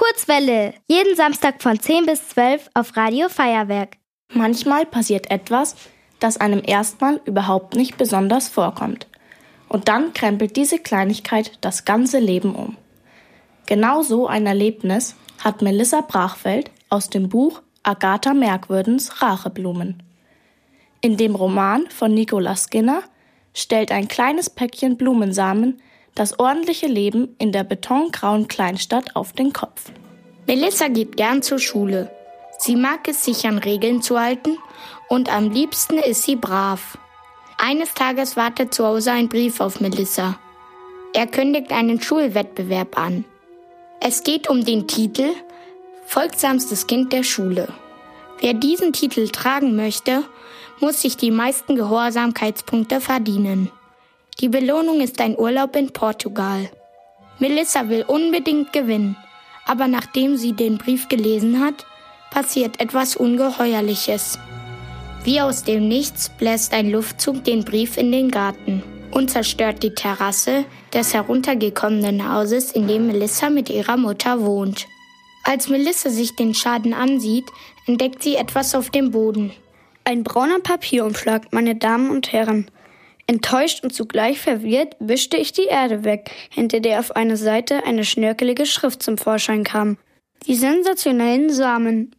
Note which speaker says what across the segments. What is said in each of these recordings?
Speaker 1: Kurzwelle. Jeden Samstag von 10 bis 12 auf Radio Feuerwerk.
Speaker 2: Manchmal passiert etwas, das einem erstmal überhaupt nicht besonders vorkommt. Und dann krempelt diese Kleinigkeit das ganze Leben um. Genau so ein Erlebnis hat Melissa Brachfeld aus dem Buch Agatha Merkwürdens Racheblumen. In dem Roman von Nicola Skinner stellt ein kleines Päckchen Blumensamen das ordentliche Leben in der betongrauen Kleinstadt auf den Kopf.
Speaker 3: Melissa geht gern zur Schule. Sie mag es, sich an Regeln zu halten und am liebsten ist sie brav. Eines Tages wartet zu Hause ein Brief auf Melissa. Er kündigt einen Schulwettbewerb an. Es geht um den Titel Folgsamstes Kind der Schule. Wer diesen Titel tragen möchte, muss sich die meisten Gehorsamkeitspunkte verdienen. Die Belohnung ist ein Urlaub in Portugal. Melissa will unbedingt gewinnen, aber nachdem sie den Brief gelesen hat, passiert etwas Ungeheuerliches. Wie aus dem Nichts bläst ein Luftzug den Brief in den Garten und zerstört die Terrasse des heruntergekommenen Hauses, in dem Melissa mit ihrer Mutter wohnt. Als Melissa sich den Schaden ansieht, entdeckt sie etwas auf dem Boden.
Speaker 4: Ein brauner Papierumschlag, meine Damen und Herren. Enttäuscht und zugleich verwirrt wischte ich die Erde weg, hinter der auf einer Seite eine schnörkelige Schrift zum Vorschein kam. Die sensationellen Samen.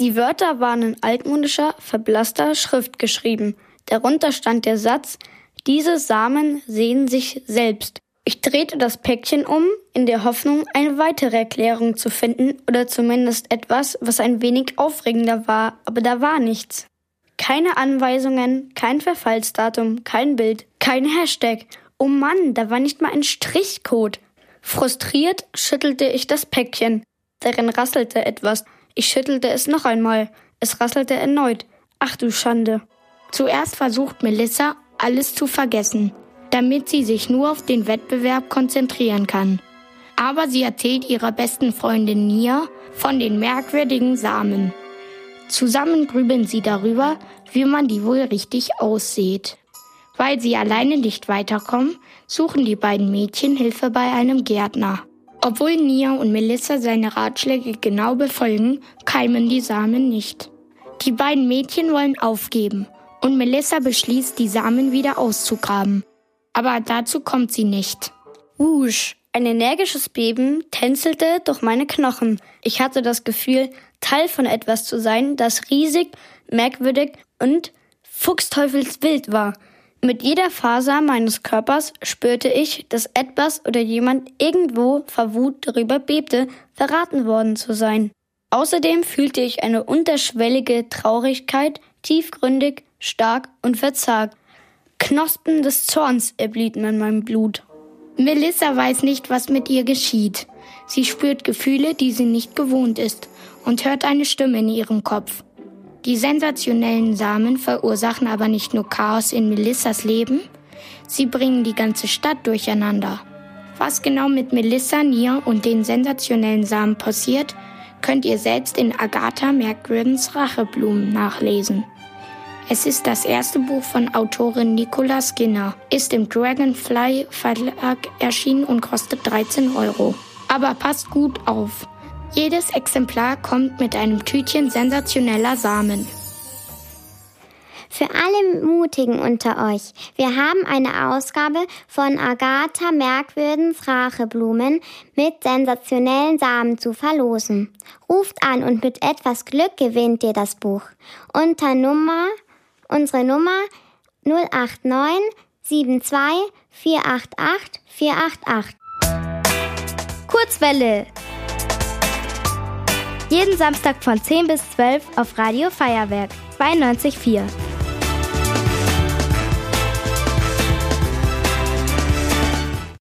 Speaker 4: Die Wörter waren in altmodischer, verblasster Schrift geschrieben. Darunter stand der Satz, diese Samen sehen sich selbst. Ich drehte das Päckchen um, in der Hoffnung, eine weitere Erklärung zu finden oder zumindest etwas, was ein wenig aufregender war, aber da war nichts. Keine Anweisungen, kein Verfallsdatum, kein Bild, kein Hashtag. Oh Mann, da war nicht mal ein Strichcode. Frustriert schüttelte ich das Päckchen. Darin rasselte etwas. Ich schüttelte es noch einmal. Es rasselte erneut. Ach du Schande.
Speaker 3: Zuerst versucht Melissa, alles zu vergessen, damit sie sich nur auf den Wettbewerb konzentrieren kann. Aber sie erzählt ihrer besten Freundin Nia von den merkwürdigen Samen. Zusammen grübeln sie darüber, wie man die wohl richtig aussieht. Weil sie alleine nicht weiterkommen, suchen die beiden Mädchen Hilfe bei einem Gärtner. Obwohl Nia und Melissa seine Ratschläge genau befolgen, keimen die Samen nicht. Die beiden Mädchen wollen aufgeben und Melissa beschließt, die Samen wieder auszugraben. Aber dazu kommt sie nicht.
Speaker 4: Wusch, ein energisches Beben tänzelte durch meine Knochen. Ich hatte das Gefühl, Teil von etwas zu sein, das riesig, merkwürdig und fuchsteufelswild war. Mit jeder Faser meines Körpers spürte ich, dass etwas oder jemand irgendwo verwut darüber bebte, verraten worden zu sein. Außerdem fühlte ich eine unterschwellige Traurigkeit, tiefgründig, stark und verzagt. Knospen des Zorns erblieben in meinem Blut.
Speaker 3: Melissa weiß nicht, was mit ihr geschieht. Sie spürt Gefühle, die sie nicht gewohnt ist und hört eine Stimme in ihrem Kopf. Die sensationellen Samen verursachen aber nicht nur Chaos in Melissas Leben, sie bringen die ganze Stadt durcheinander. Was genau mit Melissa, Nia und den sensationellen Samen passiert, könnt ihr selbst in Agatha Merkwürdens Racheblumen nachlesen. Es ist das erste Buch von Autorin Nicola Skinner, ist im Dragonfly Verlag erschienen und kostet 13 Euro. Aber passt gut auf. Jedes Exemplar kommt mit einem Tütchen sensationeller Samen.
Speaker 1: Für alle Mutigen unter euch, wir haben eine Ausgabe von Agatha Merkwürdens Racheblumen mit sensationellen Samen zu verlosen. Ruft an und mit etwas Glück gewinnt ihr das Buch. Unter Nummer Unsere Nummer 089 72 488 488. Kurzwelle. Jeden Samstag von 10 bis 12 auf Radio Feuerwerk 92.4.